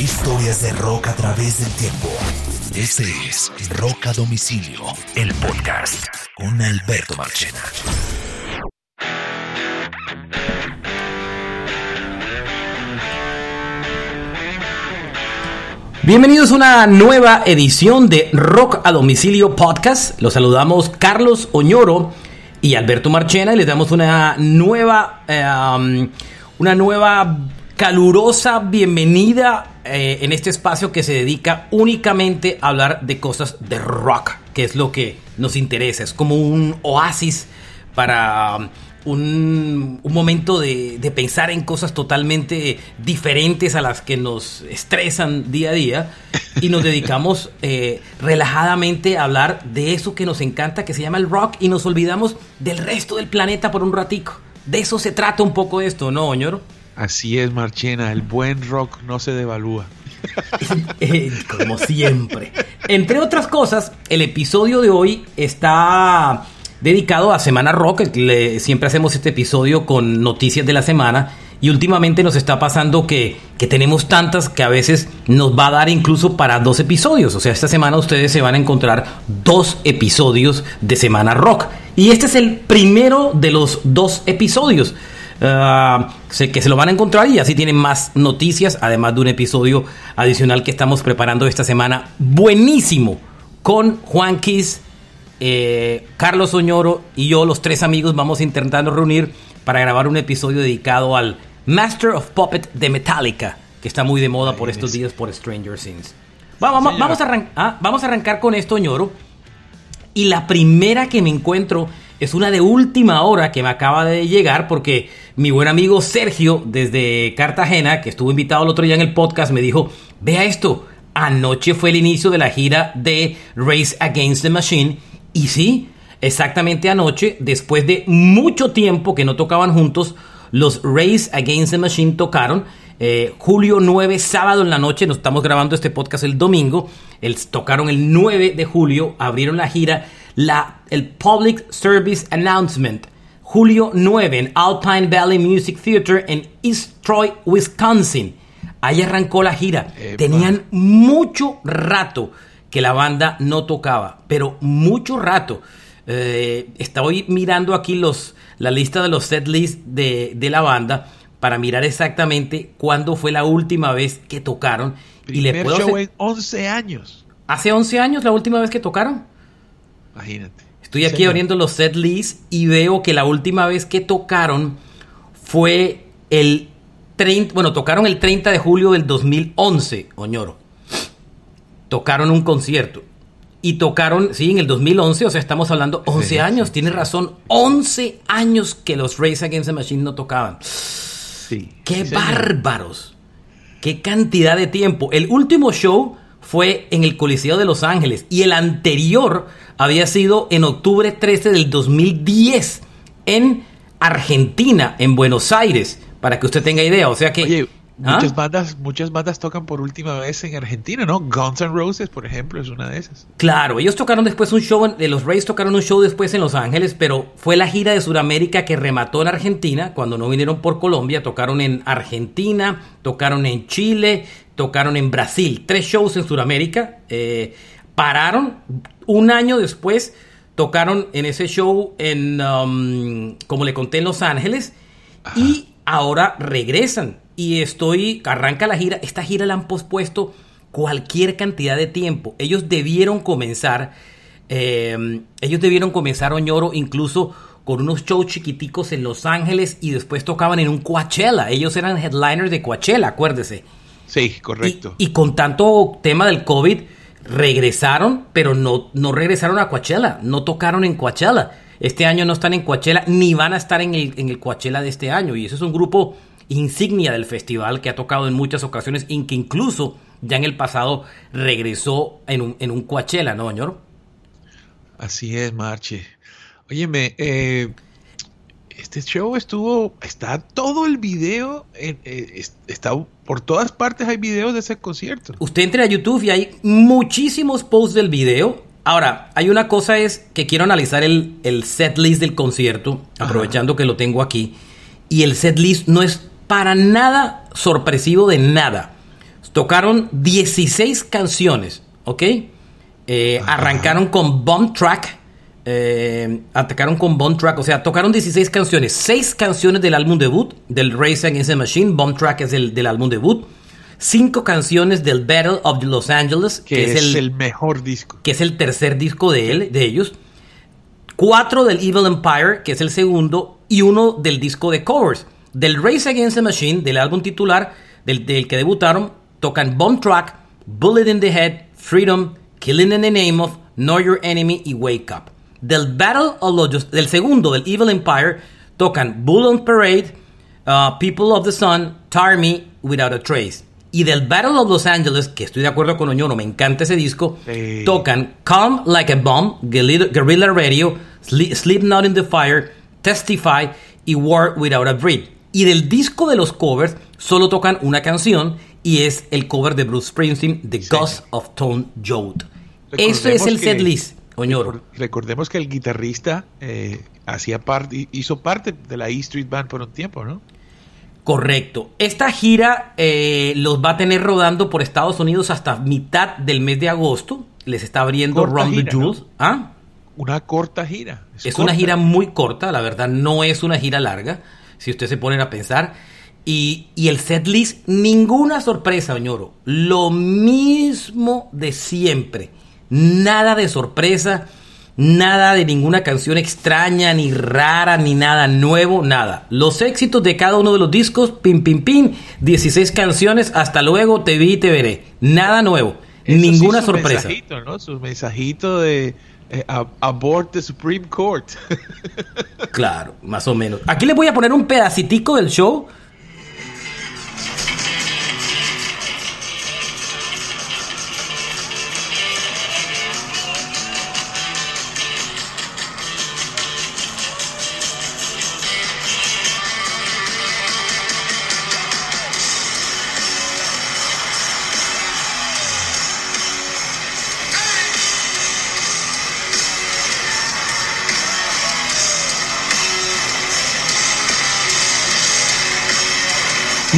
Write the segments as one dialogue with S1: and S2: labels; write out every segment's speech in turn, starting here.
S1: Historias de rock a través del tiempo. Este es Rock a Domicilio, el podcast con Alberto Marchena.
S2: Bienvenidos a una nueva edición de Rock a Domicilio Podcast. Los saludamos Carlos Oñoro y Alberto Marchena y les damos una nueva, eh, um, una nueva calurosa bienvenida eh, en este espacio que se dedica únicamente a hablar de cosas de rock, que es lo que nos interesa. Es como un oasis para um, un, momento de, de, pensar en cosas totalmente diferentes a las que nos estresan día a día y nos dedicamos eh, relajadamente a hablar de eso que nos encanta, que se llama el rock, y nos olvidamos del resto del planeta por un ratico. De eso se trata un poco esto, ¿no, Oñoro?
S3: Así es, Marchena, el buen rock no se devalúa.
S2: Eh, como siempre. Entre otras cosas, el episodio de hoy está dedicado a Semana Rock. siempre hacemos este episodio con noticias de la semana. Y últimamente nos está pasando que, que, tenemos tantas que a veces nos va a dar incluso para dos episodios. O sea, esta semana ustedes se van a encontrar dos episodios de Semana Rock. Y este es el primero de los dos episodios. Uh, que se lo van a encontrar y así tienen más noticias, además de un episodio adicional que estamos preparando esta semana. Buenísimo. Con Juan Kiss, eh, Carlos Oñoro y yo, los tres amigos, vamos intentando reunir para grabar un episodio dedicado al Master of Puppet de Metallica, que está muy de moda por estos días por Stranger Things. Vamos, vamos, a, ah, vamos a arrancar con esto, Oñoro. Y la primera que me encuentro es una de última hora que me acaba de llegar porque mi buen amigo Sergio desde Cartagena, que estuvo invitado el otro día en el podcast, me dijo, vea esto, anoche fue el inicio de la gira de Race Against the Machine y sí, exactamente anoche, después de mucho tiempo que no tocaban juntos, los Race Against the Machine tocaron. Eh, julio 9, sábado en la noche, nos estamos grabando este podcast el domingo. El, tocaron el 9 de julio, abrieron la gira, la, el Public Service Announcement. Julio 9 en Alpine Valley Music Theater en East Troy, Wisconsin. Ahí arrancó la gira. Tenían mucho rato que la banda no tocaba, pero mucho rato. Eh, estoy mirando aquí los, la lista de los set de, de, la banda para mirar exactamente cuándo fue la última vez que tocaron.
S3: y le puedo show en 11 años.
S2: ¿Hace 11 años la última vez que tocaron?
S3: Imagínate.
S2: Estoy aquí abriendo los set lists y veo que la última vez que tocaron fue el 30, bueno, tocaron el 30 de julio del 2011, Oñoro. Tocaron un concierto. Y tocaron, sí, en el 2011, o sea, estamos hablando 11 años, tienes razón, 11 años que los Race Against the Machine no tocaban.
S3: Sí.
S2: ¡Qué bárbaros! ¡Qué cantidad de tiempo! El último show fue en el Coliseo de Los Ángeles y el anterior había sido en octubre 13 del 2010 en Argentina, en Buenos Aires, para que usted tenga idea. O sea que...
S3: ¿Ah? Muchas bandas, muchas bandas tocan por última vez en Argentina, ¿no? Guns N' Roses, por ejemplo, es una de esas.
S2: Claro, ellos tocaron después un show, de los Rays tocaron un show después en Los Ángeles, pero fue la gira de Sudamérica que remató en Argentina, cuando no vinieron por Colombia, tocaron en Argentina, tocaron en Chile, tocaron en Brasil, tres shows en Sudamérica, eh, pararon, un año después tocaron en ese show en, um, como le conté, en Los Ángeles, y ahora regresan y estoy, arranca la gira, esta gira la han pospuesto cualquier cantidad de tiempo. Ellos debieron comenzar, eh, ellos debieron comenzar Oñoro incluso con unos shows chiquiticos en Los Ángeles y después tocaban en un Coachella. Ellos eran headliners de Coachella, acuérdese.
S3: Sí, correcto.
S2: Y, y con tanto tema del COVID, regresaron, pero no, no regresaron a Coachella, no tocaron en Coachella. Este año no están en Coachella, ni van a estar en el, en el Coachella de este año. Y eso es un grupo insignia del festival que ha tocado en muchas ocasiones y que incluso ya en el pasado regresó en un, en un Coachella, ¿no, señor?
S3: Así es, Marche. Óyeme, eh, este show estuvo, está todo el video, eh, está por todas partes hay videos de ese concierto.
S2: Usted entre a YouTube y hay muchísimos posts del video. Ahora, hay una cosa es que quiero analizar el, el set list del concierto, aprovechando que lo tengo aquí. Y el set list no es para nada sorpresivo de nada. Tocaron 16 canciones, ¿ok? Eh, arrancaron con Bomb Track. Eh, atacaron con Bomb Track, o sea, tocaron 16 canciones. 6 canciones del álbum debut, del Race Against the Machine. Bomb Track es el del álbum debut. 5 canciones del Battle of Los Angeles,
S3: que, es, el, mejor disco.
S2: Que es el tercer disco de él, de ellos. 4 del Evil Empire, que es el segundo. Y uno del disco de covers. Del Race Against the Machine, del álbum titular, del, del que debutaron, tocan Bomb Track, Bullet in the Head, Freedom, Killing in the Name of, Know Your Enemy y Wake Up. Del Battle of los, del segundo, del Evil Empire, tocan Bull on Parade, uh, People of the Sun, Tar Me, Without a Trace. Y del Battle of Los Angeles, que estoy de acuerdo con Oñoro, me encanta ese disco, tocan Calm Like a Bomb, Guerrilla Radio, Sleep, Not in the Fire, Testify y War Without a Breed. Y del disco de los covers solo tocan una canción y es el cover de Bruce Springsteen, The Ghost of Tone Jode. Ese es el set list, Oñoro.
S3: Recordemos que el guitarrista eh, hacía parte, hizo parte de la E Street Band por un tiempo, ¿no?
S2: Correcto. Esta gira eh, los va a tener rodando por Estados Unidos hasta mitad del mes de agosto. Les está abriendo Ron the Jules. ¿Ah?
S3: Una corta gira.
S2: Es, una gira muy corta, la verdad, no es una gira larga, si usted se pone a pensar. Y, y el setlist, ninguna sorpresa, Oñoro. Lo mismo de siempre. Nada de sorpresa, nada de ninguna canción extraña, ni rara, ni nada nuevo, nada. Los éxitos de cada uno de los discos, pim, pim, pim, 16 canciones, hasta luego, te vi y te veré. Nada nuevo, ninguna sorpresa.
S3: Mensajito, ¿no? Su mensajito de eh, abort the Supreme Court.
S2: claro, más o menos. Aquí les voy a poner un pedacitico del show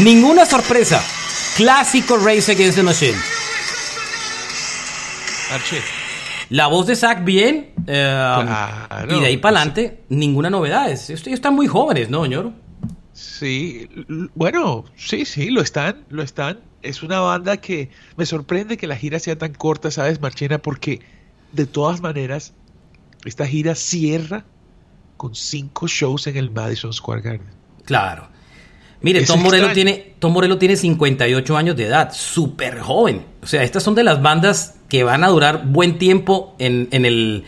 S2: Ninguna sorpresa. Clásico Race Against the Machine. La voz de Zack bien. Eh, y de ahí para adelante, ninguna novedad. Ellos están muy jóvenes, ¿no, señor?
S3: Sí, bueno, sí, sí, lo están, lo están. Es una banda que me sorprende que la gira sea tan corta, ¿sabes, Marchena? Porque de todas maneras, esta gira cierra con cinco shows en el Madison Square Garden.
S2: Claro. Mire, Tom Morello, tiene, Tom Morello tiene 58 años de edad, súper joven. O sea, estas son de las bandas que van a durar buen tiempo en, el...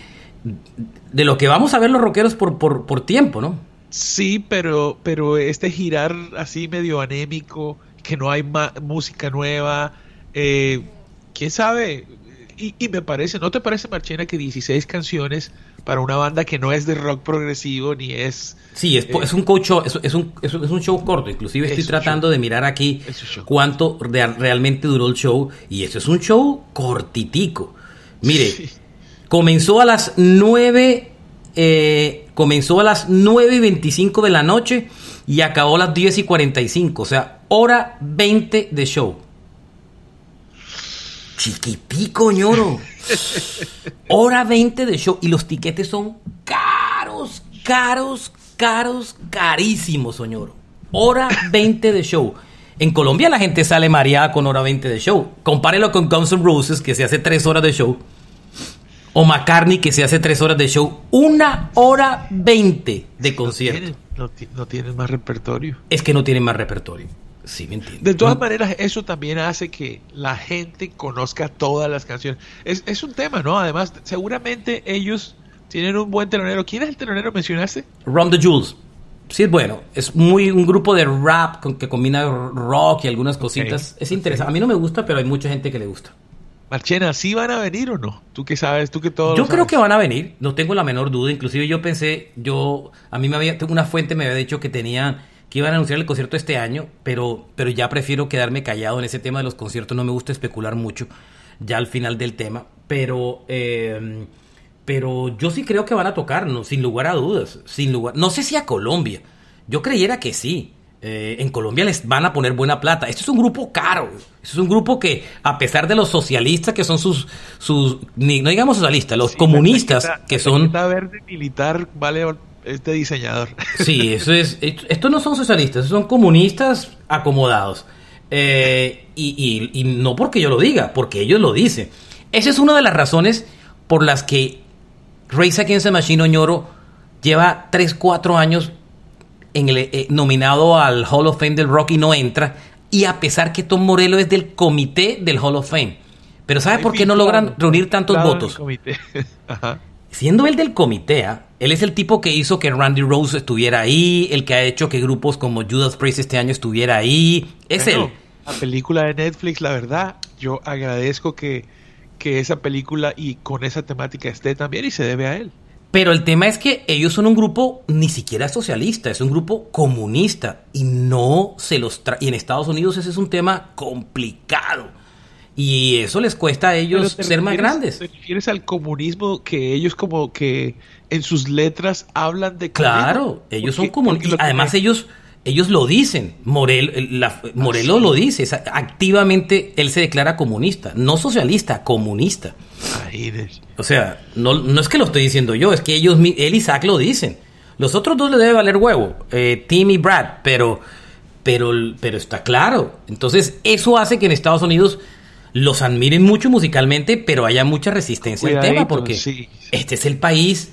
S2: De lo que vamos a ver los rockeros por, por, tiempo, ¿no?
S3: Sí, pero, pero este girar así medio anémico, que no hay música nueva, eh, quién sabe. Y, y, me parece, ¿no te parece, Marchena, que 16 canciones para una banda que no es de rock progresivo ni es...
S2: Sí, es, es un coach es, es, un, es, un show corto. Inclusive estoy tratando de mirar aquí cuánto realmente duró el show. Y eso es un show cortitico. Mire, comenzó a las 9... Eh, comenzó a las 9 y 25 de la noche y acabó a las 10 y 45. O sea, hora 20 de show. Chiquitico, ñoro. Hora 20 de show. Y los tiquetes son caros, caros, caros, carísimos, ñoro. Hora 20 de show. En Colombia la gente sale mareada con hora 20 de show. Compárelo con Guns N' Roses, que se hace 3 horas de show. O McCartney, que se hace 3 horas de show. Una hora 20 de concierto.
S3: No tienen, no más repertorio.
S2: Es que no tienen más repertorio. Sí, me entiendo.
S3: De todas maneras, eso también hace que la gente conozca todas las canciones. Es, es un tema, ¿no? Además, seguramente ellos tienen un buen telonero. ¿Quién es el telonero mencionaste?
S2: Ron the Jules. Sí, es bueno. Es muy un grupo de rap con, que combina rock y algunas cositas. es interesante. A mí no me gusta, pero hay mucha gente que le gusta.
S3: Marchena, ¿sí van a venir o no? ¿Tú qué sabes? ¿Tú que todo
S2: Yo creo que van a venir, no tengo la menor duda. Inclusive yo pensé, yo, a mí me había, una fuente me había dicho que tenía que iban a anunciar el concierto este año, pero, pero ya prefiero quedarme callado en ese tema de los conciertos, no me gusta especular mucho ya al final del tema, pero, eh, pero yo sí creo que van a tocar, sin lugar a dudas, sin lugar, no sé si a Colombia, yo creyera que sí, Eh, en Colombia les van a poner buena plata. Esto es un grupo caro. Esto es un grupo que, a pesar de los socialistas que son sus, sus no digamos socialistas, los comunistas que son...
S3: verde militar vale este diseñador.
S2: Sí, eso es. Estos no son socialistas, son comunistas acomodados. Eh, y, y, no porque yo lo diga, porque ellos lo dicen. Esa es una de las razones por las que Race Against the Machine Oñoro lleva 3, 4 años en el, eh, nominado al Hall of Fame del rock y no entra. Y a pesar que Tom Morello es del comité del Hall of Fame. Pero ¿sabe por qué no logran reunir tantos votos? Siendo él del comité, ¿ah? Él es el tipo que hizo que Randy Rose estuviera ahí, el que ha hecho que grupos como Judas Priest este año estuviera ahí. Es él.
S3: La película de Netflix, la verdad, yo agradezco que, que esa película y con esa temática esté también y se debe a él.
S2: Pero el tema es que ellos son un grupo ni siquiera socialista, es un grupo comunista y no se los y en Estados Unidos ese es un tema complicado. Y eso les cuesta a ellos ser más grandes.
S3: ¿Te refieres al comunismo que ellos como que en sus letras hablan de
S2: Claro, ellos son comunistas. Además ellos ellos lo dicen. Morel, la, Morelos lo dice. Activamente él se declara comunista. No socialista, comunista. O sea, no, no es que lo estoy diciendo yo, es que ellos, él y Zach lo dicen. Los otros dos le debe valer huevo, eh, Tim y Brad, pero, pero, pero está claro. Entonces, eso hace que en Estados Unidos los admiren mucho musicalmente, pero haya mucha resistencia al tema, porque este es el país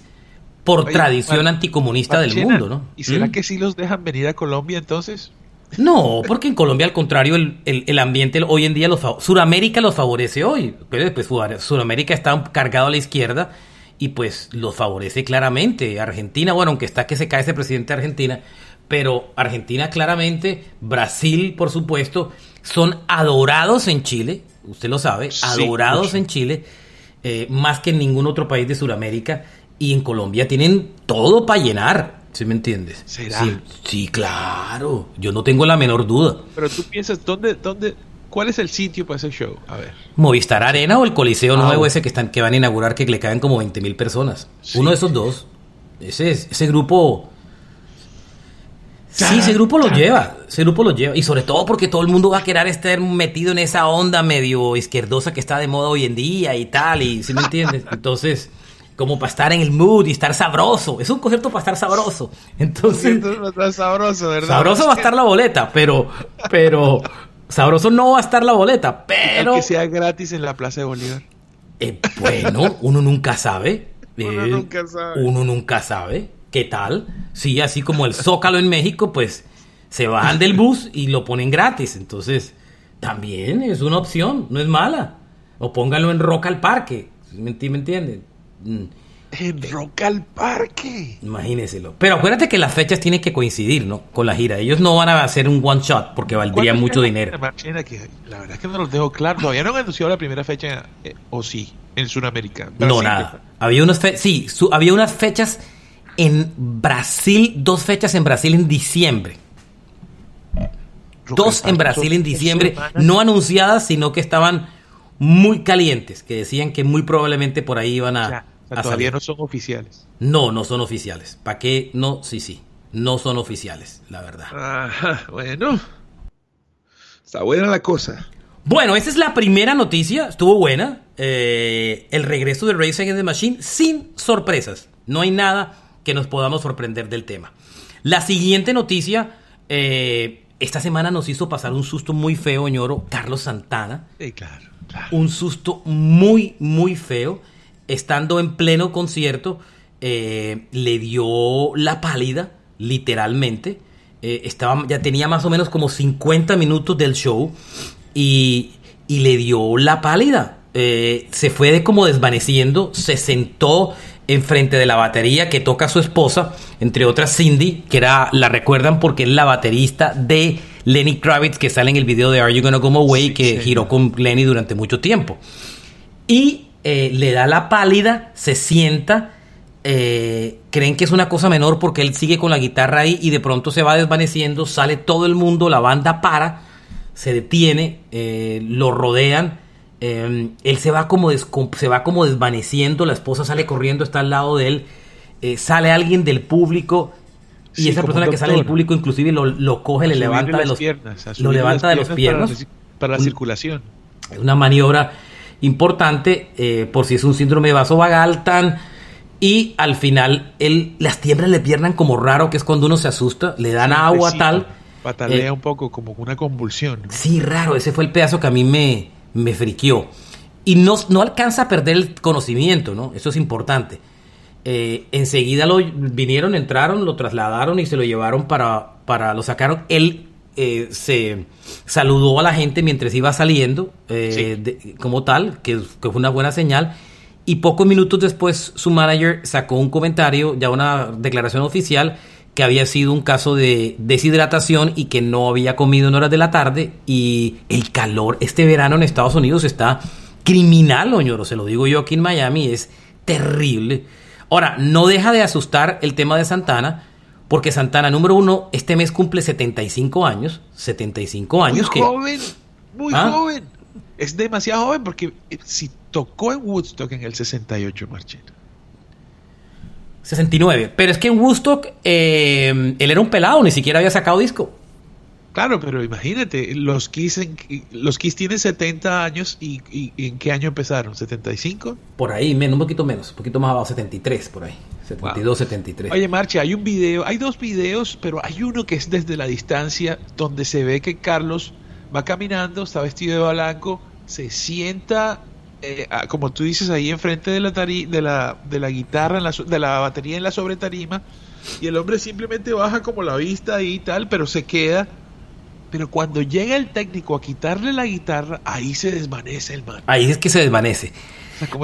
S2: por tradición anticomunista del mundo, ¿no?
S3: ¿Y será ¿Mm? que sí los dejan venir a Colombia entonces?
S2: No, porque en Colombia al contrario el, ambiente hoy en día los Suramérica los favorece hoy, pero pues Suramérica está cargado a la izquierda y pues los favorece claramente. Argentina, bueno, aunque está que se cae ese presidente de Argentina, pero Argentina claramente, Brasil por supuesto, son adorados en Chile, usted lo sabe, adorados en Chile, eh, más que en ningún otro país de Sudamérica y en Colombia tienen todo para llenar. ¿Sí me entiendes?
S3: ¿Será?
S2: Sí, claro. Yo no tengo la menor duda.
S3: Pero tú piensas, ¿dónde, dónde, ¿cuál es el sitio para ese show? A ver.
S2: Movistar Arena o el Coliseo ah, Nuevo ese que están que van a inaugurar que le caen como 20 mil personas. Uno de esos dos. Ese, ese grupo... Sí, ese grupo lo lleva, ese grupo lo lleva. Y sobre todo porque todo el mundo va a querer estar metido en esa onda medio izquierdosa que está de moda hoy en día y tal, y ¿sí me entiendes? Entonces, como para estar en el mood y estar sabroso. Es un concierto para estar sabroso. Entonces,
S3: sabroso, ¿verdad?
S2: Sabroso va a estar la boleta, pero, pero sabroso no va a estar la boleta, pero
S3: que sea gratis en la Plaza de Bolívar.
S2: Eh, bueno, uno nunca sabe.
S3: uno eh, nunca sabe.
S2: Uno nunca sabe. ¿Qué tal? Sí, así como el Zócalo en México, pues se bajan del bus y lo ponen gratis. Entonces, también es una opción, no es mala. O pónganlo en Rock al Parque. ¿Me entienden?
S3: Mm. En Rock al Parque.
S2: Imagíneselo. Pero acuérdate que las fechas tienen que coincidir, ¿no? Con la gira. Ellos no van a hacer un one shot porque valdría mucho dinero.
S3: la verdad es que no los dejo claro. Todavía no han anunciado la primera fecha, eh, o sí, en Sudamérica.
S2: no, nada. Había unas sí, había unas fechas en Brasil, dos fechas en Brasil en diciembre. dos en Brasil en diciembre, no anunciadas, sino que estaban muy calientes que decían que muy probablemente por ahí iban a,
S3: todavía no son oficiales.
S2: No, no son oficiales. ¿Para qué? No, sí, sí. No son oficiales, la verdad.
S3: bueno. Está buena la cosa.
S2: Bueno, esta es la primera noticia. Estuvo buena. Eh, el regreso de Race Against the Machine sin sorpresas. No hay nada que nos podamos sorprender del tema. La siguiente noticia. Eh, esta semana nos hizo pasar un susto muy feo, ñoro. Carlos Santana.
S3: Sí, claro
S2: un susto muy, muy feo. Estando en pleno concierto, eh, le dio la pálida, literalmente. Eh, estaba, ya tenía más o menos como 50 minutos del show y, le dio la pálida. Eh, se fue de como desvaneciendo, se sentó enfrente de la batería que toca su esposa, entre otras Cindy, que era, la recuerdan porque es la baterista de Lenny Kravitz que sale en el video de Are You Gonna Go Away que giró con Lenny durante mucho tiempo. Y eh, le da la pálida, se sienta, eh, creen que es una cosa menor porque él sigue con la guitarra ahí y de pronto se va desvaneciendo, sale todo el mundo, la banda para, se detiene, eh, lo rodean. Él se va, como se va como desvaneciendo, la esposa sale corriendo, está al lado de él, sale alguien del público, Y esa persona que sale del público inclusive lo, lo coge, le levanta de los
S3: piernas,
S2: lo levanta de los piernas
S3: para, la circulación.
S2: Es una maniobra importante eh, por si es un síndrome de vaso vagal tan y al final él las tiemblas le pierdan como raro que es cuando uno se asusta, le dan agua tal
S3: patalea eh, un poco como una convulsión.
S2: Sí, raro, ese fue el pedazo que a mí me me friqueó. Y no, no alcanza a perder el conocimiento, ¿no? Eso es importante. Eh, enseguida lo vinieron, entraron, lo trasladaron y se lo llevaron para, para lo sacaron. Él eh, se saludó a la gente mientras iba saliendo, eh, como tal, que, fue una buena señal. Y pocos minutos después su manager sacó un comentario, ya una declaración oficial, que había sido un caso de deshidratación y que no había comido en horas de la tarde. Y el calor este verano en Estados Unidos está criminal, oñoro, se lo digo yo aquí en Miami, es terrible. Ahora, no deja de asustar el tema de Santana, porque Santana, número uno, este mes cumple 75 años. 75 años.
S3: Muy joven, muy ¿Ah? joven. Es demasiado joven porque eh, si tocó en Woodstock en el 68, Marchena.
S2: 69. Pero es que en Woodstock eh, él era un pelado, ni siquiera había sacado disco.
S3: Claro, pero imagínate, los Kiss, los Kiss tienen 70 años y, ¿en qué año empezaron? ¿75?
S2: Por ahí, menos, un poquito menos, un poquito más abajo, 73 por ahí. 72, 73.
S3: Oye, Marcha, hay un video, hay dos videos, pero hay uno que es desde la distancia donde se ve que Carlos va caminando, está vestido de blanco, se sienta, eh, como tú dices, ahí enfrente de la, de la, de la guitarra, de la batería en la sobretarima, y el hombre simplemente baja como la vista y tal, pero se queda pero cuando llega el técnico a quitarle la guitarra, ahí se desvanece el man.
S2: Ahí es que se desvanece.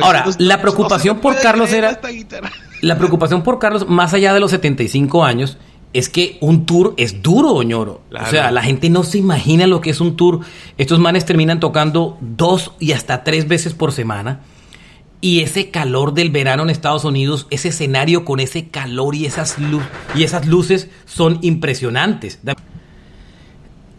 S2: Ahora, la preocupación por Carlos era... La preocupación por Carlos, más allá de los 75 años, es que un tour es duro, Oñoro. O sea, la gente no se imagina lo que es un tour. Estos manes terminan tocando dos y hasta tres veces por semana. Y ese calor del verano en Estados Unidos, ese escenario con ese calor y esas, y esas luces son impresionantes.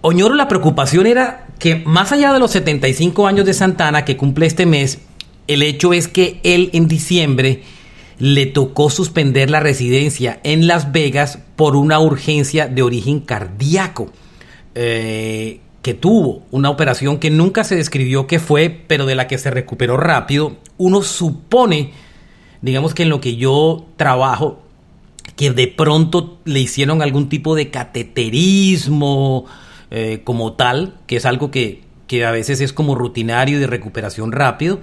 S2: Oñoro, la preocupación era que más allá de los 75 años de Santana que cumple este mes, el hecho es que él en diciembre le tocó suspender la residencia en Las Vegas por una urgencia de origen cardíaco. Eh, que tuvo una operación que nunca se describió qué fue, pero de la que se recuperó rápido. Uno supone, digamos que en lo que yo trabajo, que de pronto le hicieron algún tipo de cateterismo, eh, como tal, que es algo que, que a veces es como rutinario de recuperación rápido,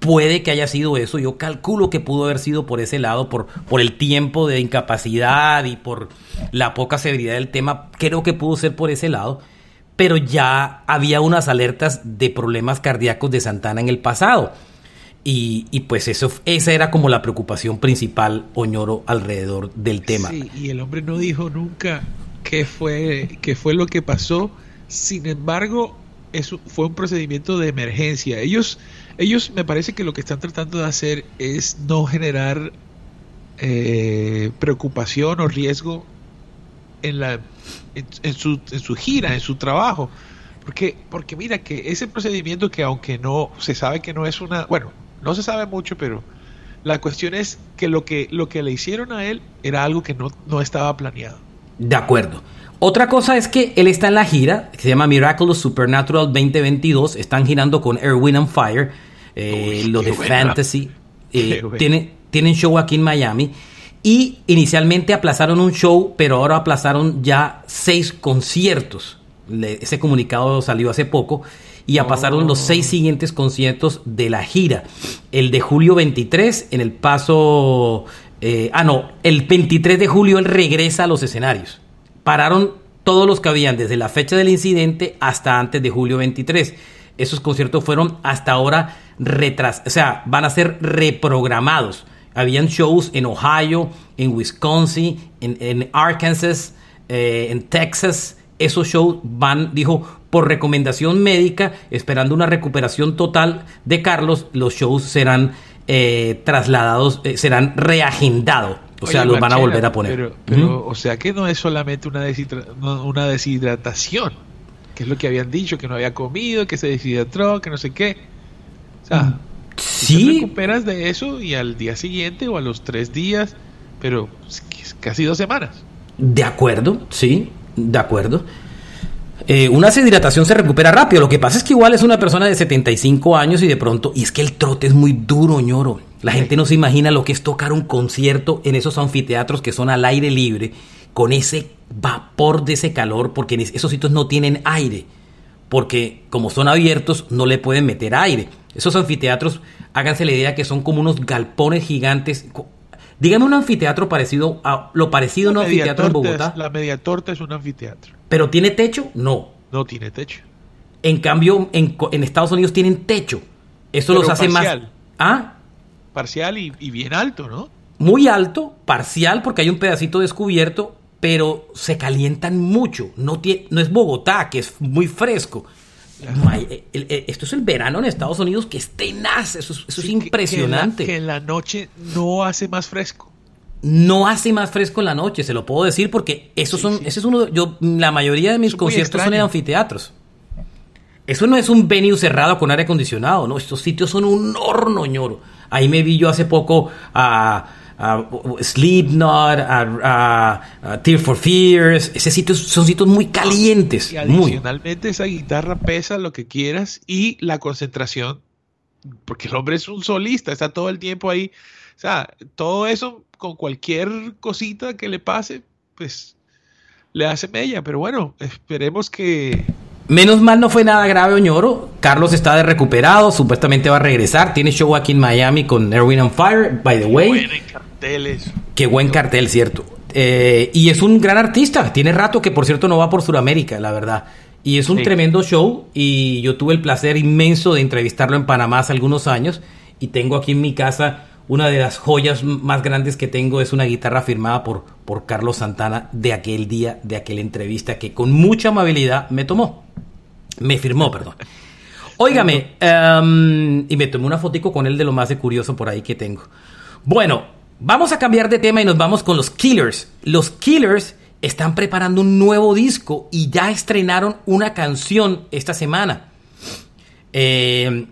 S2: puede que haya sido eso. Yo calculo que pudo haber sido por ese lado, por, por el tiempo de incapacidad y por la poca severidad del tema. Creo que pudo ser por ese lado. Pero ya había unas alertas de problemas cardíacos de Santana en el pasado. Y, pues eso, esa era como la preocupación principal, Oñoro, alrededor del tema.
S3: Sí, y el hombre no dijo nunca, qué fue, qué fue lo que pasó. Sin embargo, eso fue un procedimiento de emergencia. Ellos, ellos me parece que lo que están tratando de hacer es no generar eh, preocupación o riesgo en, la, en, su, en su gira, en su trabajo. Porque, porque mira que ese procedimiento que aunque no se sabe que no es una, bueno, no se sabe mucho, pero la cuestión es que lo que, lo que le hicieron a él era algo que no, no estaba planeado.
S2: De acuerdo. Otra cosa es que él está en la gira, que se llama Miraculous Supernatural 2022. Están girando con Erwin and Fire, eh, lo de Fantasy. Eh, tienen, show aquí en Miami. Y inicialmente aplazaron un show, pero ahora aplazaron ya seis conciertos. ese comunicado salió hace poco. Y ya pasaron los seis oh. siguientes conciertos de la gira. El de julio 23 en el Paso eh, ah, no, el 23 de julio él regresa a los escenarios. Pararon todos los que habían desde la fecha del incidente hasta antes de julio 23. Esos conciertos fueron hasta ahora retras, o sea, van a ser reprogramados. Habían shows en Ohio, en Wisconsin, en, Arkansas, eh, en Texas. Esos shows van, dijo, por recomendación médica, esperando una recuperación total de Carlos, los shows serán eh, trasladados, eh, serán reagendados. O sea, los van a volver a poner.
S3: Pero, o sea que no es solamente una, una deshidratación, que es lo que habían dicho, que no había comido, que se deshidrató, que no sé qué. Sea,
S2: ¿Sí?
S3: te recuperas de eso y al día siguiente o a los tres días, pero casi dos semanas.
S2: De acuerdo, sí, de acuerdo. Eh, una deshidratación se recupera rápido. Lo que pasa es que igual es una persona de 75 años y de pronto, y es que el trote es muy duro, ñoro. La gente no se imagina lo que es tocar un concierto en esos anfiteatros que son al aire libre, con ese vapor de ese calor, porque esos sitios no tienen aire, porque como son abiertos no le pueden meter aire. Esos anfiteatros, háganse la idea que son como unos galpones gigantes. Dígame un anfiteatro parecido a lo parecido a un anfiteatro en Bogotá.
S3: la media torta es un anfiteatro.
S2: ¿Pero tiene techo? No.
S3: No tiene techo.
S2: En cambio, en, Estados Unidos tienen techo. Eso los hace más.
S3: ¿Ah? Parcial y, bien alto, ¿no?
S2: Muy alto, parcial, porque hay un pedacito descubierto, pero se calientan mucho. No, tiene, no es Bogotá, que es muy fresco. Esto es el verano en Estados Unidos que es tenaz, eso, es impresionante.
S3: que en la noche no hace más fresco
S2: no hace más fresco en la noche, se lo puedo decir porque esos son, ese es uno, yo, la mayoría de mis conciertos son en anfiteatros. Eso no es un venue cerrado con aire acondicionado, no, estos sitios son un horno ñoro. Ahí me vi yo hace poco a, a Slipknot, a, Tear for Fears, ese sitio son sitios muy calientes.
S3: Y adicionalmente esa guitarra pesa lo que quieras y la concentración, porque el hombre es un solista, está todo el tiempo ahí. O sea, todo eso con cualquier cosita que le pase, pues le hace mella. Pero bueno, esperemos que...
S2: Menos mal no fue nada grave, Oñoro. Carlos está de recuperado, supuestamente va a regresar. Tiene show aquí en Miami con Erwin on Fire, by the way. Qué buen cartel, cierto. Eh, y es un gran artista. Tiene rato que, por cierto, no va por Sudamérica, la verdad. Y es un tremendo show. Y yo tuve el placer inmenso de entrevistarlo en Panamá hace algunos años. Y tengo aquí en mi casa una de las joyas más grandes que tengo es una guitarra firmada por, por Carlos Santana de aquel día, de aquella entrevista que con mucha amabilidad me tomó. Me firmó, perdón. Óigame, em, y me tomé una fotico con él de lo más de curioso por ahí que tengo. Bueno, vamos a cambiar de tema y nos vamos con los Killers. Los Killers están preparando un nuevo disco y ya estrenaron una canción esta semana. Eh,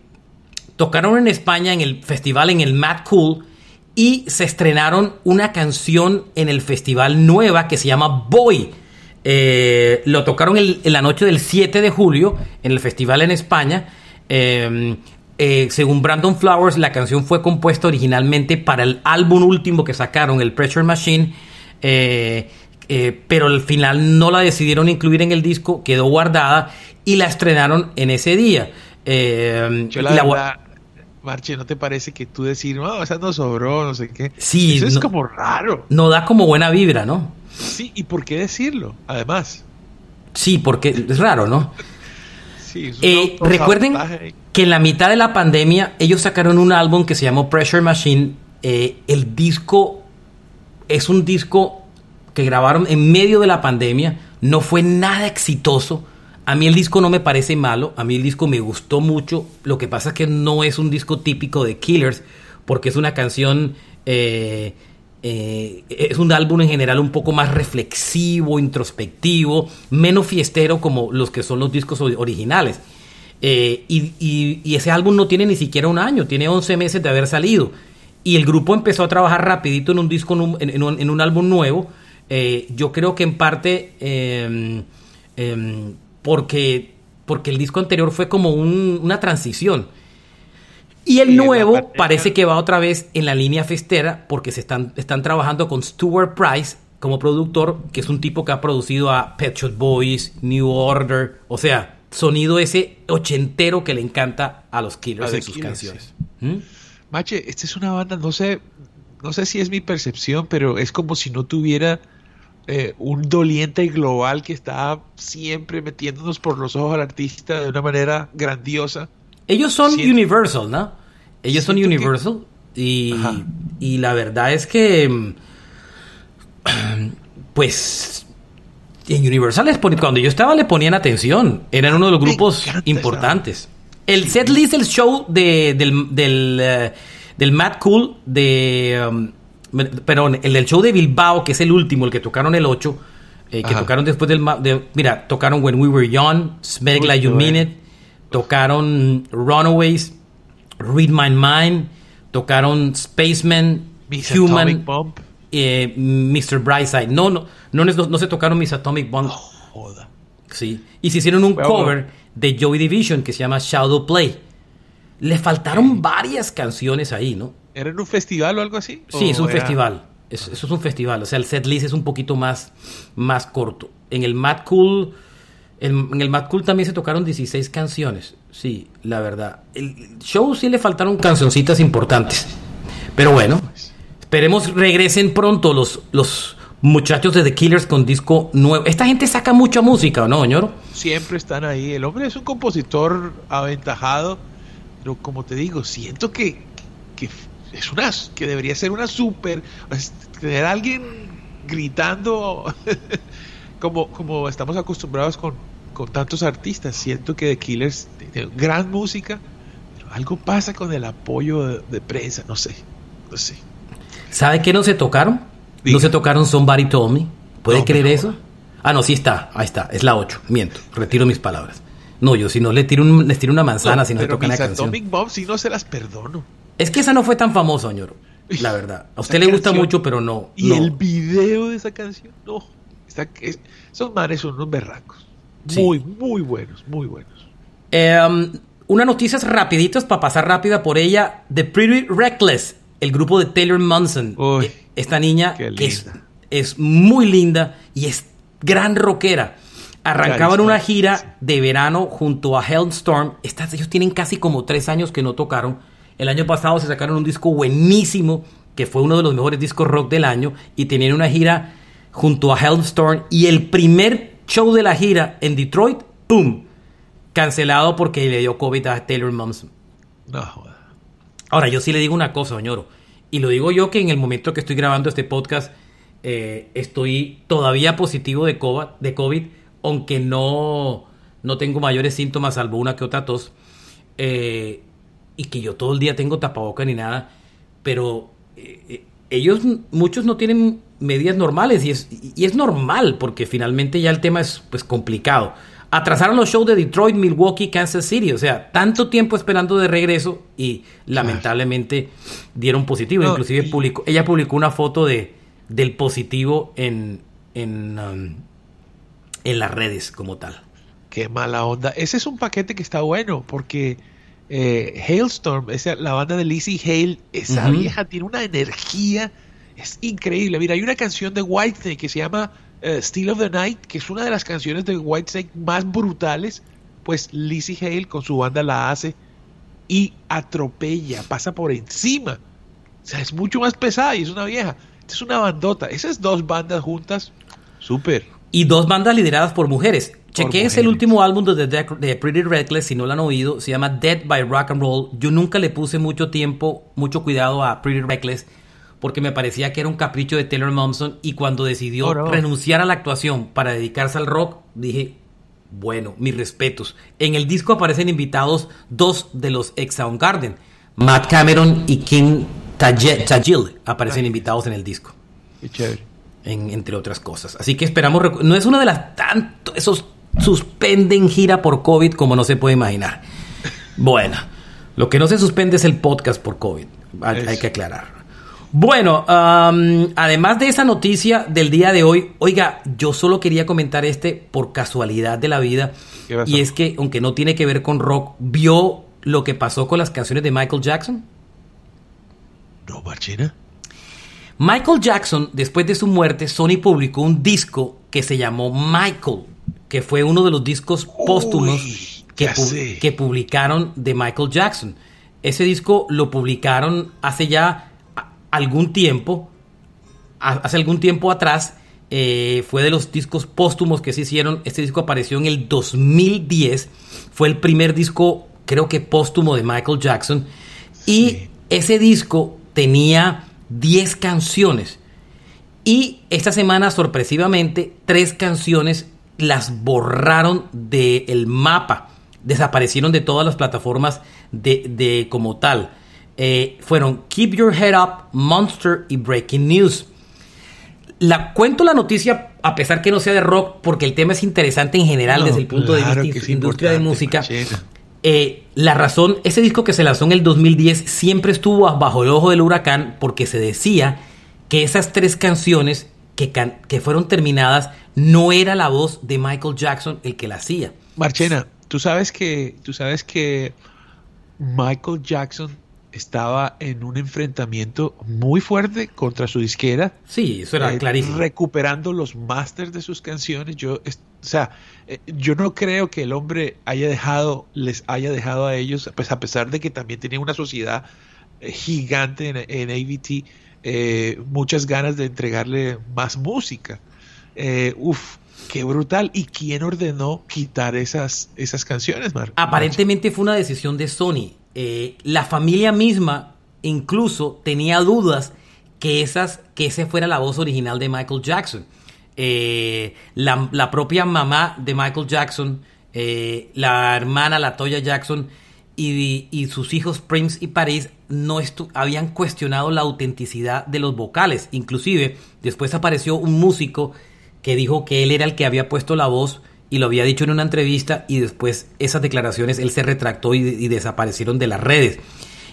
S2: tocaron en España en el festival en el Mad Cool y se estrenaron una canción en el festival nueva que se llama Boy. Eh, lo tocaron en la noche del 7 de julio en el festival en España. Em, eh, según Brandon Flowers, la canción fue compuesta originalmente para el álbum último que sacaron, el Pressure Machine, eh, pero al final no la decidieron incluir en el disco, quedó guardada y la estrenaron en ese día.
S3: Yo la, Marche, ¿no te parece que tú decir, no, esa no sobró, no sé qué?
S2: Sí.
S3: Eso es como raro.
S2: No da como buena vibra, ¿no?
S3: Sí, ¿y por qué decirlo? Además.
S2: Sí, porque es raro, ¿no? sí, eh, recuerden que en la mitad de la pandemia ellos sacaron un álbum que se llamó Pressure Machine. Eh, el disco es un disco que grabaron en medio de la pandemia. No fue nada exitoso a mí el disco no me parece malo, a mí el disco me gustó mucho, lo que pasa es que no es un disco típico de Killers, porque es una canción, eh, eh, es un álbum en general un poco más reflexivo, introspectivo, menos fiestero como los que son los discos originales. Eh, y, ese álbum no tiene ni siquiera un año, tiene 11 meses de haber salido. Y el grupo empezó a trabajar rapidito en un disco, en un, álbum nuevo. yo creo que en parte em, em, porque, porque el disco anterior fue como una transición. Y el nuevo parece que va otra vez en la línea festera porque se están, están trabajando con Stuart Price como productor, que es un tipo que ha producido a Pet Shop Boys, New Order, o sea, sonido ese ochentero que le encanta a los Killers en sus canciones.
S3: ¿Mm? Mache, esta es una banda, no sé, no sé si es mi percepción, pero es como si no tuviera eh, un doliente global que está siempre metiéndonos por los ojos al artista de una manera grandiosa.
S2: Ellos son Universal, ¿no? Ellos son Universal y, y, la verdad es que mm, pues en Universal les cuando yo estaba le ponían atención, eran uno de los grupos importantes. El set list del show de, del, del, eh, del Mad Cool de um, perdón, el del show de Bilbao, que es el último, el que tocaron el 8, eh, que tocaron después del... mira, tocaron When We Were Young, Smell Like You Mean It, tocaron Runaways, Read My Mind, tocaron Spaceman, Human, eh, Mr. Brightside. No, no, no, no, se tocaron mis Atomic Bomb.
S3: joda.
S2: Sí. Y se hicieron un cover de Joy Division que se llama Shadow Play. Le faltaron varias canciones ahí, ¿no?
S3: ¿Era en un festival o algo así?
S2: Sí, es un festival. eso es un festival. O sea, el set list es un poquito más, más corto. En el Mad Cool. En, el Mad Cool también se tocaron 16 canciones. Sí, la verdad. El show sí le faltaron cancioncitas importantes. Pero bueno, esperemos regresen pronto los, los muchachos de The Killers con disco nuevo. Esta gente saca mucha música, ¿no, ñoro?
S3: Siempre están ahí. El hombre es un compositor aventajado. Pero como te digo, siento que, que es una que debería ser una super tener alguien gritando como, como estamos acostumbrados con, con tantos artistas. Siento que The Killers tiene gran música, pero algo pasa con el apoyo de, prensa, no sé, no sé.
S2: ¿Sabe qué no se tocaron? No se tocaron Somebody Told Me. ¿Puede creer eso? Ah, no, sí está, ahí está, es la 8, miento, retiro mis palabras. No, yo si no le tiro, un, les tiro una manzana si no le tocan la canción.
S3: Atomic Bomb si no se las perdono.
S2: Es que esa no fue tan famosa, ñoro. La verdad. A usted le gusta mucho, pero no.
S3: Y el video de esa canción, no. esos mares son unos berracos. Muy, muy buenos, muy buenos.
S2: Eh, una noticias rapiditas para pasar rápida por ella. The Pretty Reckless, el grupo de Taylor Munson. Eh, esta niña es, es, muy linda y es gran rockera. Arrancaban una gira de verano junto a Hellstorm. Estas, ellos tienen casi como tres años que no tocaron el año pasado se sacaron un disco buenísimo, que fue uno de los mejores discos rock del año, y tenían una gira junto a Hellstorm. Y el primer show de la gira en Detroit, ¡pum! Cancelado porque le dio COVID a Taylor Momsen. No, Ahora, yo sí le digo una cosa, señor. Y lo digo yo que en el momento que estoy grabando este podcast, eh, estoy todavía positivo de COVID, de COVID aunque no, no tengo mayores síntomas, salvo una que otra tos. Eh, y que yo todo el día tengo tapaboca ni nada, pero eh, eh, ellos, muchos no tienen medidas normales y es, y es normal porque finalmente ya el tema es pues complicado. Atrasaron los shows de Detroit, Milwaukee, Kansas City, o sea, tanto tiempo esperando de regreso y lamentablemente dieron positivo. Inclusive publicó, ella publicó una foto de, del positivo en, en, um, en las redes como tal.
S3: Qué mala onda. Ese es un paquete que está bueno porque eh, Hailstorm, esa, la banda de Lizzie Hale, esa vieja tiene una energía, es increíble. Mira, hay una canción de Whitesnake que se llama eh, Still of the Night, que es una de las canciones de Whitesnake más brutales, pues Lizzie Hale con su banda la hace y atropella, pasa por encima. O sea, es mucho más pesada y es una vieja. es una bandota. Esas dos bandas juntas, súper.
S2: Y dos bandas lideradas por mujeres. Chequé es el último álbum de, de, Pretty Reckless, si no lo han oído, se llama Dead by Rock and Roll. Yo nunca le puse mucho tiempo, mucho cuidado a Pretty Reckless porque me parecía que era un capricho de Taylor Momsen y cuando decidió renunciar a la actuación para dedicarse al rock, dije, bueno, mis respetos. En el disco aparecen invitados dos de los ex Soundgarden, Matt Cameron y Kim Tajil aparecen invitados en el disco.
S3: Qué chévere.
S2: entre otras cosas. Así que esperamos, no es una de las tantos, esos suspenden gira por COVID como no se puede imaginar. Bueno, lo que no se suspende es el podcast por COVID. Hay, que aclarar. Bueno, además de esa noticia del día de hoy, oiga, yo solo quería comentar este por casualidad de la vida. Y es que, aunque no tiene que ver con rock, ¿vio lo que pasó con las canciones de Michael Jackson?
S3: No, Marchena.
S2: Michael Jackson, después de su muerte, Sony publicó un disco que se llamó Michael que fue uno de los discos póstumos que, que, publicaron de Michael Jackson. Ese disco lo publicaron hace ya algún tiempo, hace algún tiempo atrás, eh, fue de los discos póstumos que se hicieron. Este disco apareció en el 2010, fue el primer disco, creo que póstumo de Michael Jackson. Y ese disco tenía 10 canciones. Y esta semana, sorpresivamente, tres canciones las borraron del mapa, desaparecieron de todas las plataformas de, como tal. Eh, fueron Keep Your Head Up, Monster y Breaking News. La, cuento la noticia a pesar que no sea de rock porque el tema es interesante en general desde el punto de vista de industria de música. Eh, la razón, ese disco que se lanzó en el 2010 siempre estuvo bajo el ojo del huracán porque se decía que esas tres canciones que, que fueron terminadas no era la voz de Michael Jackson el que la hacía.
S3: Marchena, tú sabes que, tú sabes que Michael Jackson estaba en un enfrentamiento muy fuerte contra su disquera.
S2: Sí, eso era
S3: eh,
S2: clarísimo.
S3: Recuperando los masters de sus canciones. Yo, o sea, eh, yo no creo que el hombre haya dejado, les haya dejado a ellos, pues a pesar de que también tenía una sociedad eh, gigante en, en ABT, muchas ganas de entregarle más música. uf, Qué brutal. ¿Y quién ordenó quitar esas, esas canciones, Mar?
S2: Aparentemente fue una decisión de Sony. Eh, la familia misma incluso tenía dudas que, esas, que ese fuera la voz original de Michael Jackson. Eh, la, propia mamá de Michael Jackson, eh, la hermana, la Toya Jackson, y, sus hijos Prince y Paris no habían cuestionado la autenticidad de los vocales. Inclusive, después apareció un músico que dijo que él era el que había puesto la voz y lo había dicho en una entrevista y después esas declaraciones él se retractó y, desaparecieron de las redes.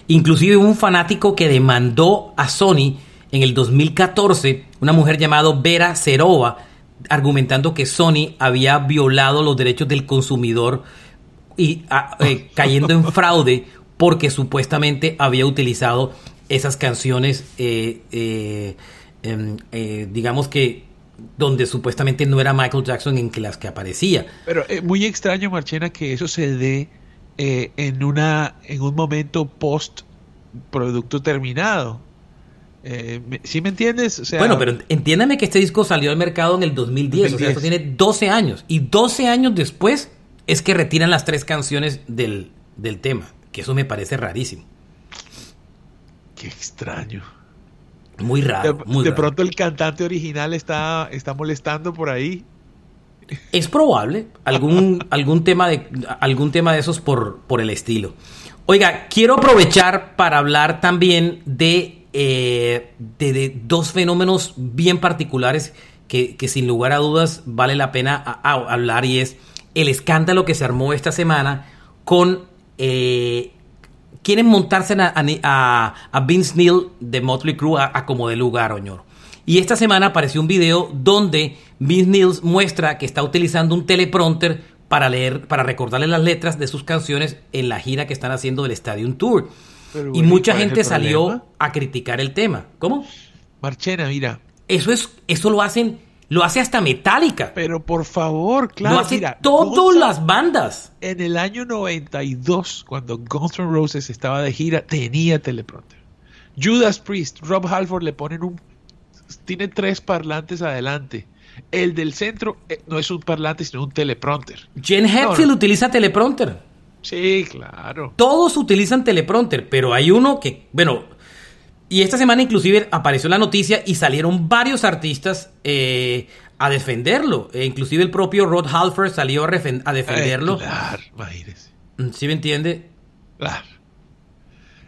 S2: Inclusive un fanático que demandó a Sony en el 2014, una mujer llamada Vera Serova, argumentando que Sony había violado los derechos del consumidor y eh, cayendo en fraude porque supuestamente había utilizado esas canciones, eh, eh, em, digamos que donde supuestamente no era Michael Jackson en que las que aparecía.
S3: Pero es muy extraño, Marchena, que eso se dé eh, en, una, en un momento post producto terminado. Eh, ¿Sí me entiendes?
S2: bueno, pero entiéndame que este disco salió al mercado en el 2010, o sea, esto tiene 12 años. Y 12 años después es que retiran las tres canciones del, del tema, que eso me parece rarísimo.
S3: Qué extraño.
S2: Muy raro.
S3: De, pronto el cantante original está, está molestando por ahí.
S2: Es probable. Algún, algún, tema, de, algún tema de esos por, por el estilo. Oiga, quiero aprovechar para hablar también de, eh, de, dos fenómenos bien particulares que, sin lugar a dudas vale la pena hablar y es el escándalo que se armó esta semana con eh, quieren montarse a, a, Vince Neil de Motley Crue a, como de lugar, Oñoro. Y esta semana apareció un video donde Vince Neil muestra que está utilizando un teleprompter para leer, para recordarle las letras de sus canciones en la gira que están haciendo del Stadium Tour. y mucha gente salió a criticar el tema. ¿Cómo?
S3: Marchena, mira.
S2: Eso es, eso lo hacen lo hace hasta Metallica.
S3: Pero por favor, claro.
S2: Lo hace todas las bandas.
S3: En el año 92, cuando Guns N' Roses estaba de gira, tenía teleprompter. Judas Priest, Rob Halford le ponen un... Tiene tres parlantes adelante. El del centro eh, no es un parlante, sino un teleprompter.
S2: Jen Hetfield utiliza teleprompter.
S3: Sí, claro.
S2: Todos utilizan teleprompter, pero hay uno que, bueno, y esta semana inclusive apareció la noticia y salieron varios artistas eh, a defenderlo. E inclusive el propio Rod Halford salió a, defenderlo.
S3: claro, imagínese.
S2: Mm, ¿Sí me entiende?
S3: Claro.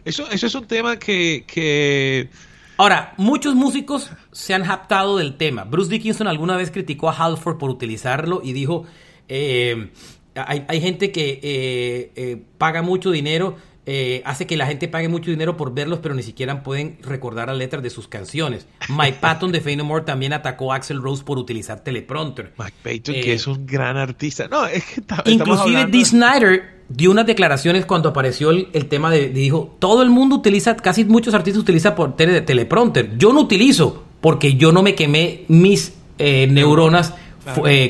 S3: Eso, eso es un tema que,
S2: Ahora, muchos músicos se han japtado del tema. Bruce Dickinson alguna vez criticó a Halford por utilizarlo y dijo, eh, hay, gente que eh, paga mucho dinero eh, hace que la gente pague mucho dinero por verlos, pero ni siquiera pueden recordar las letras de sus canciones. Mike Patton de Fame No More también atacó a Axel Rose por utilizar teleprompter.
S3: Mike Patton, que eh, es un gran artista. No, es que
S2: Inclusive Dee Snyder dio unas declaraciones cuando apareció el, tema de, dijo, todo el mundo utiliza, casi muchos artistas utilizan por teleprompter. Yo no utilizo porque yo no me quemé mis eh, neuronas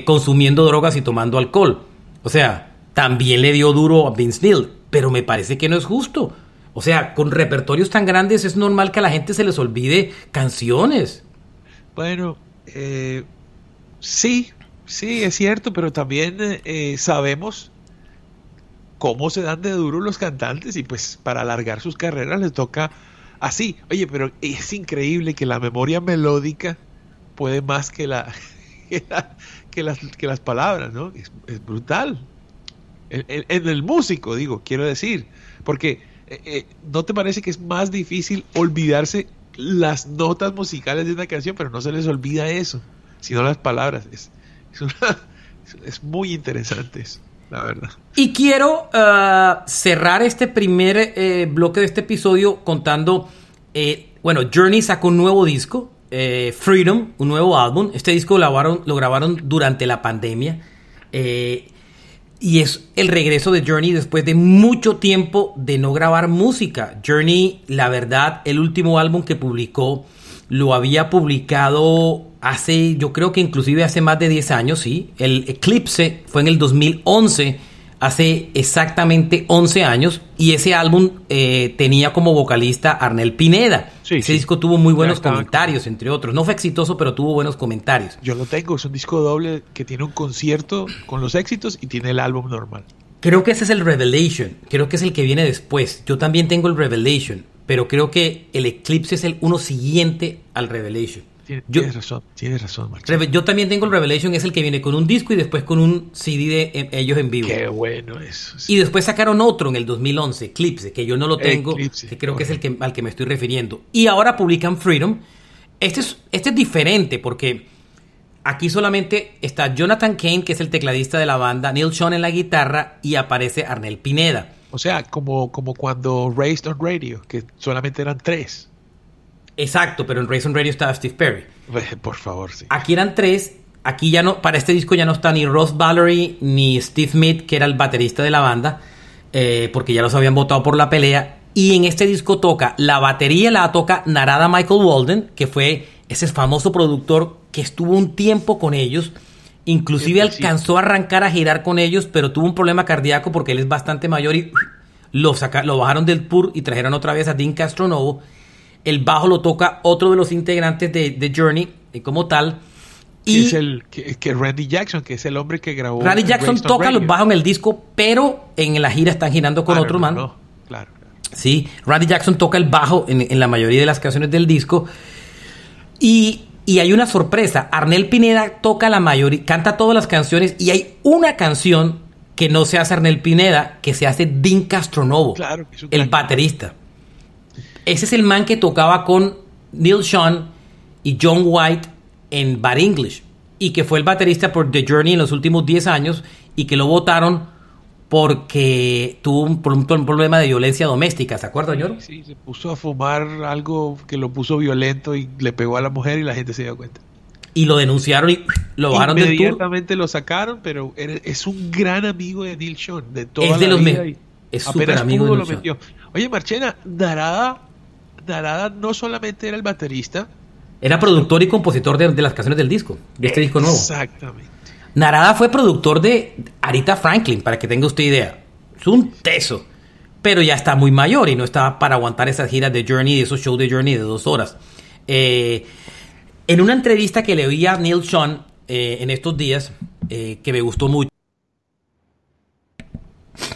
S2: consumiendo drogas y tomando alcohol. O sea, también le dio duro a Vince Neil pero me parece que no es justo. O sea, con repertorios tan grandes es normal que a la gente se les olvide canciones.
S3: Bueno, eh, sí, sí, es cierto, pero también eh, sabemos cómo se dan de duro los cantantes y pues para alargar sus carreras les toca así. Oye, pero es increíble que la memoria melódica puede más que la que, las, que las palabras, ¿no? es brutal en, el músico, digo, quiero decir, porque eh, eh, ¿no te parece que es más difícil olvidarse las notas musicales de una canción, pero no se les olvida eso, sino las palabras? Es, es, muy interesante eso, la verdad.
S2: Y quiero uh, cerrar este primer eh, bloque de este episodio contando, bueno, Journey sacó un nuevo disco, Freedom, un nuevo álbum. Este disco lo grabaron, lo grabaron durante la pandemia. Y es el regreso de Journey después de mucho tiempo de no grabar música. Journey, la verdad, el último álbum que publicó lo había publicado hace, yo creo que inclusive hace más de 10 años, sí. El Eclipse fue en el 2011 hace exactamente 11 años y ese álbum eh, tenía como vocalista Arnel Pineda. ese disco tuvo muy buenos comentarios, entre otros. No fue exitoso, pero tuvo buenos comentarios.
S3: Yo lo tengo, es un disco doble que tiene un concierto con los éxitos y tiene el álbum normal.
S2: Creo que ese es el Revelation, creo que es el que viene después. Yo también tengo el Revelation, pero creo que el Eclipse es el uno siguiente al Revelation.
S3: Tienes razón, tienes razón,
S2: Yo también tengo el Revelation, es el que viene con un disco y después con un CD de eh, ellos en vivo.
S3: Qué bueno eso.
S2: Y después sacaron otro en el 2011, Eclipse, que yo no lo tengo, que creo que es el que, al que me estoy refiriendo. Y ahora publican Freedom. Este es, este es diferente porque aquí solamente está Jonathan Kane, que es el tecladista de la banda, Neil Sean en la guitarra y aparece Arnel Pineda.
S3: O sea, como, como cuando Raised on Radio, que solamente eran tres.
S2: Exacto, pero en Raisin Radio estaba Steve Perry.
S3: Por favor, sí.
S2: Aquí eran tres. Aquí ya no, para este disco ya no está ni Ross Valerie ni Steve Smith, que era el baterista de la banda, eh, porque ya los habían votado por la pelea. Y en este disco toca la batería, la toca Narada Michael Walden, que fue ese famoso productor que estuvo un tiempo con ellos. Inclusive alcanzó a arrancar a girar con ellos, pero tuvo un problema cardíaco porque él es bastante mayor y lo, lo bajaron del PUR y trajeron otra vez a Dean Castronovo el bajo lo toca otro de los integrantes de, Journey eh, como tal.
S3: Y es el que, Randy Jackson, que es el hombre que grabó.
S2: Randy Jackson toca los bajos en el disco, pero en la gira están girando con otro man. claro, Sí, Randy Jackson toca el bajo en, la mayoría de las canciones del disco. Y, y, hay una sorpresa. Arnel Pineda toca la mayoría, canta todas las canciones y hay una canción que no se hace Arnel Pineda, que se hace Dean Castronovo, claro, el baterista. Ese es el man que tocaba con Neil Sean y John White en Bad English y que fue el baterista por The Journey en los últimos 10 años y que lo votaron porque tuvo un, problema de violencia doméstica, ¿se acuerda, señor?
S3: Sí, se puso a fumar algo que lo puso violento y le pegó a la mujer y la gente se dio cuenta.
S2: Y lo denunciaron y lo bajaron del
S3: tour. Inmediatamente lo sacaron, pero es un gran amigo de Neil Sean, de toda
S2: es
S3: de
S2: los Es súper amigo de Neil
S3: Sean. Oye, Marchena, Darada Narada no solamente era el baterista.
S2: Era productor y compositor de, las canciones del disco, de este disco nuevo.
S3: Exactamente.
S2: Narada fue productor de Arita Franklin, para que tenga usted idea. Es un teso. Pero ya está muy mayor y no estaba para aguantar esas giras de Journey, de esos shows de Journey de dos horas. Eh, en una entrevista que le oí a Neil Sean eh, en estos días, eh, que me gustó mucho,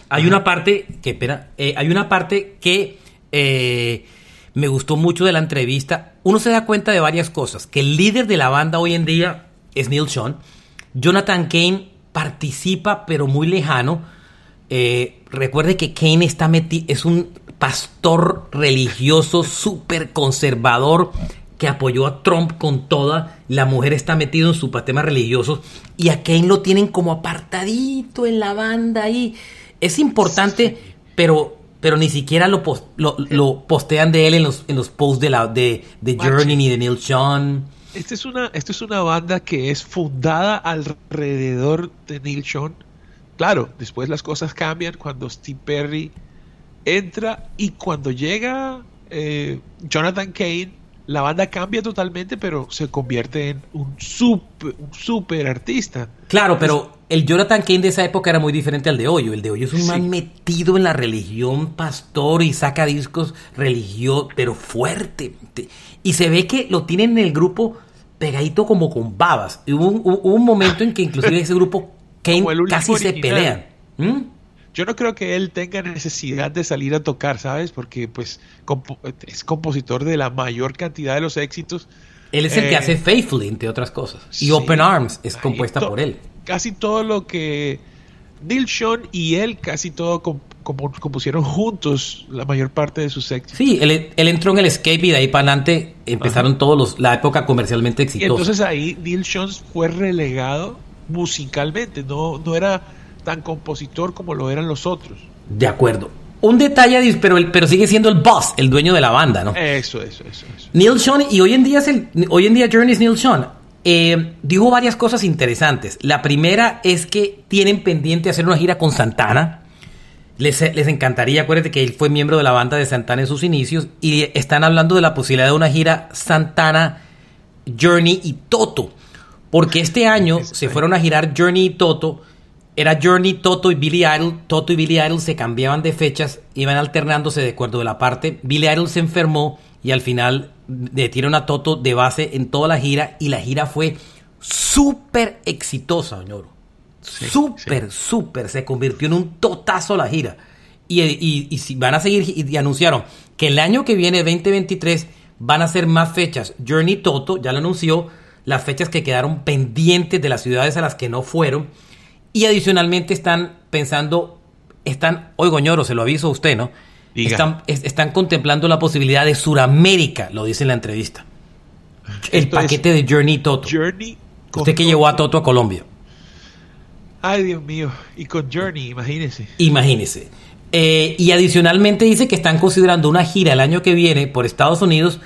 S2: hay una parte que, espera, hay una parte que me gustó mucho de la entrevista. Uno se da cuenta de varias cosas. Que el líder de la banda hoy en día es Neil Sean. Jonathan Kane participa, pero muy lejano. Eh, recuerde que Kane está metido, es un pastor religioso súper conservador que apoyó a Trump con toda. La mujer está metida en sus temas religiosos y a Kane lo tienen como apartadito en la banda ahí. Es importante, pero pero ni siquiera lo, lo, postean de él en los, en los posts de, la, de, de Journey ni de Neil Sean.
S3: Esta es, una, esta es una banda que es fundada alrededor de Neil Sean. Claro, después las cosas cambian cuando Steve Perry entra y cuando llega eh, Jonathan Kane, la banda cambia totalmente, pero se convierte en un super, un super artista.
S2: Claro, pero el Jonathan Kane de esa época era muy diferente al de hoy. El de hoy es un man metido en la religión, pastor, y saca discos religiosos, pero fuerte. Y se ve que lo tienen en el grupo pegadito como con babas. Hubo un, momento en que inclusive ese grupo Kane casi se pelean. ¿Mm?
S3: Yo no creo que él tenga necesidad de salir a tocar, ¿sabes? Porque pues es compositor de la mayor cantidad de los éxitos.
S2: Él es el que eh, hace Faithfully, entre otras cosas. Y Open Arms es compuesta por él
S3: casi todo lo que Neil Sean y él casi todo compusieron juntos la mayor parte de sus éxitos.
S2: Sí, él, entró en el escape y de ahí para adelante empezaron todos los la época comercialmente exitosa.
S3: Y entonces ahí Neil Sean fue relegado musicalmente, no, no era tan compositor como lo eran los otros.
S2: De acuerdo. Un detalle, pero, pero sigue siendo el boss, el dueño de la banda, ¿no?
S3: Eso, eso, eso. eso.
S2: Neil Sean, y hoy en día, es el, hoy en día Journey es Neil Sean. Eh, dijo varias cosas interesantes. La primera es que tienen pendiente hacer una gira con Santana. Les, les, encantaría, acuérdate que él fue miembro de la banda de Santana en sus inicios y están hablando de la posibilidad de una gira Santana, Journey y Toto. Porque este año se fueron a girar Journey y Toto. Era Journey, Toto y Billy Idol. Toto y Billy Idol se cambiaban de fechas, iban alternándose de acuerdo de la parte. Billy Idol se enfermó y al final detieron a Toto de base en toda la gira y la gira fue súper exitosa, señor. súper, súper. Se convirtió en un totazo la gira. Y, y, y, van a seguir y, anunciaron que el año que viene, 2023, van a ser más fechas. Journey Toto ya lo anunció, las fechas que quedaron pendientes de las ciudades a las que no fueron. Y adicionalmente están pensando, están, oigo ñoro, se lo aviso a usted, ¿no? Están, están, contemplando la posibilidad de Suramérica, lo dice en la entrevista. El paquete de Journey Toto.
S3: Journey
S2: Usted que llevó a Toto a Colombia.
S3: Ay, Dios mío. Y con Journey, imagínese.
S2: Imagínese. Eh, y adicionalmente dice que están considerando una gira el año que viene por Estados Unidos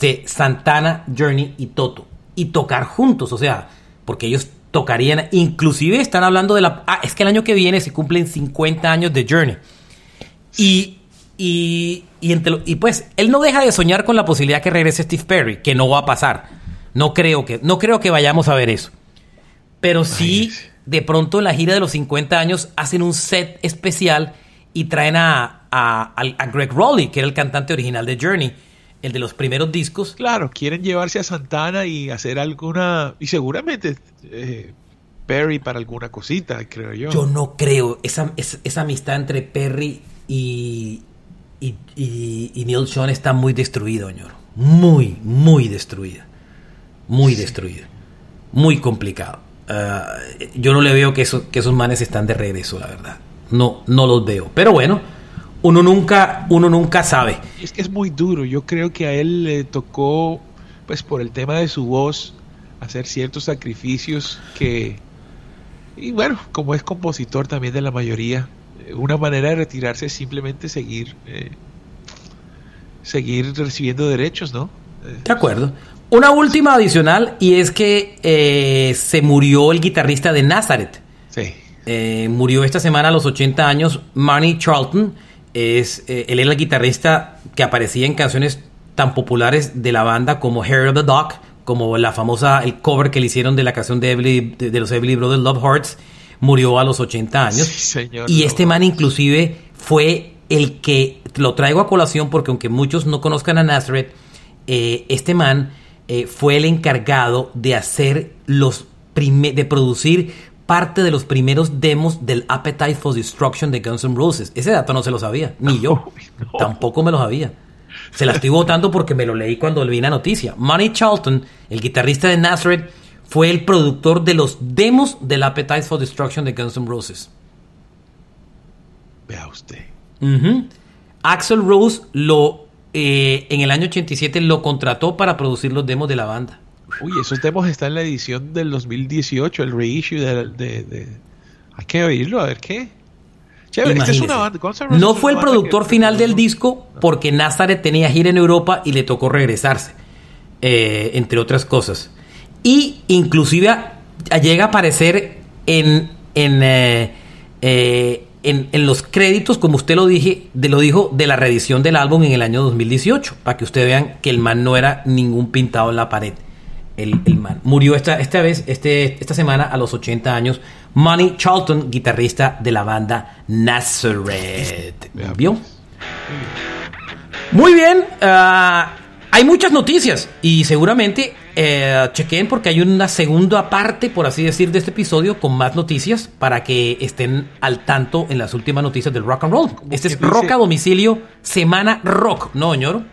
S2: de Santana, Journey y Toto. Y tocar juntos, o sea, porque ellos tocarían, inclusive están hablando de la... Ah, es que el año que viene se cumplen 50 años de Journey. Y y, y, pues él no deja de soñar con la posibilidad que regrese Steve Perry, que no va a pasar. No creo que, no creo que vayamos a ver eso. Pero sí, de pronto en la gira de los 50 años hacen un set especial y traen a, a, Greg Rowley, que era el cantante original de Journey, el de los primeros discos.
S3: Claro, quieren llevarse a Santana y hacer alguna. Y seguramente eh, Perry para alguna cosita, creo yo.
S2: Yo no creo. Esa, esa, esa amistad entre Perry y, y, y, Neil Sean está muy destruido, señor. Muy, muy destruida. Muy destruida. Muy complicado. Ah, yo no le veo que, que esos manes están de regreso, la verdad. No, no los veo. Pero bueno, uno nunca, uno nunca sabe.
S3: Es que es muy duro. Yo creo que a él le tocó, pues por el tema de su voz, hacer ciertos sacrificios que... Y bueno, como es compositor también de la mayoría, una manera de retirarse es simplemente seguir, eh, seguir recibiendo derechos, ¿no?
S2: De acuerdo. Una última adicional y es que eh, se murió el guitarrista de Nazareth.
S3: Sí.
S2: Eh, murió esta semana a los 80 años Manny Charlton. Es, él era el guitarrista que aparecía en canciones tan populares de la banda como Hair of the Dog, como la famosa, el cover que le hicieron de la canción de, de, los Everly Brothers Love Hearts murió a los 80 años. y este man inclusive fue el que, lo traigo a colación porque aunque muchos no conozcan a Nazareth, eh, este man eh, fue el encargado de hacer los de producir parte de los primeros demos del Appetite for Destruction de Guns N' Roses. Ese dato no se lo sabía, ni yo. Tampoco me lo sabía. Se la estoy votando porque me lo leí cuando vi la noticia. Money Charlton, el guitarrista de Nazareth, fue el productor de los demos del Appetite for Destruction de Guns N' Roses.
S3: Vea usted.
S2: Axel Rose lo eh, en el año 87 lo contrató para producir los demos de la banda.
S3: Uy, esos demos están en la edición del 2018, el reissue de... Hay que oírlo, a ver qué.
S2: es una banda. No fue el productor final del disco porque Nazareth tenía gira en Europa y le tocó regresarse, eh, entre otras cosas. Y inclusive llega a aparecer en, en, eh, eh, en, en, los créditos, como usted lo, dije, de, lo dijo, de la reedición del álbum en el año 2018, para que ustedes vean que el man no era ningún pintado en la pared. El, el man murió esta, esta vez, este, esta semana, a los 80 años. Money Charlton, guitarrista de la banda Nazareth. ¿Vio? Muy bien. Ah, hay muchas noticias y seguramente eh, chequen porque hay una segunda parte, por así decir, de este episodio con más noticias para que estén al tanto en las últimas noticias del rock and roll. Este es Rock a Domicilio, Semana Rock, ¿no, ñoro?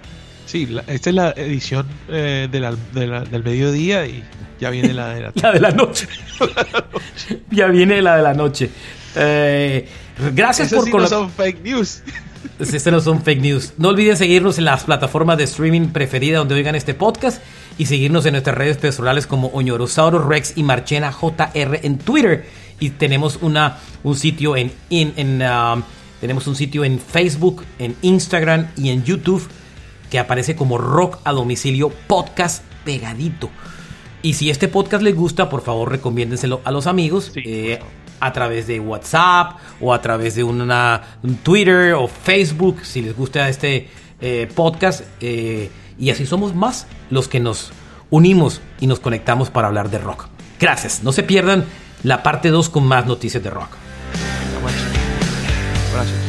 S3: Sí, esta es la edición eh, del mediodía y ya viene la de la,
S2: la de la noche. ya viene la de la noche. Eh, gracias por
S3: sí son fake news.
S2: Este no son fake news. No olviden seguirnos en las plataformas de streaming preferidas donde oigan este podcast y seguirnos en nuestras redes personales como Oñorosaurus Rex y Marchena JR en Twitter. Y tenemos una, un sitio en, en, um, Tenemos un sitio en Facebook, en Instagram y en YouTube que aparece como Rock a Domicilio Podcast pegadito. Y si este podcast les gusta, por favor recomiéndenselo a los amigos eh, a través de WhatsApp o a través de una, un Twitter o Facebook, si les gusta este eh, podcast. Eh, y así somos más los que nos unimos y nos conectamos para hablar de rock. Gracias, no se pierdan la parte 2 con más noticias de rock.
S3: Gracias.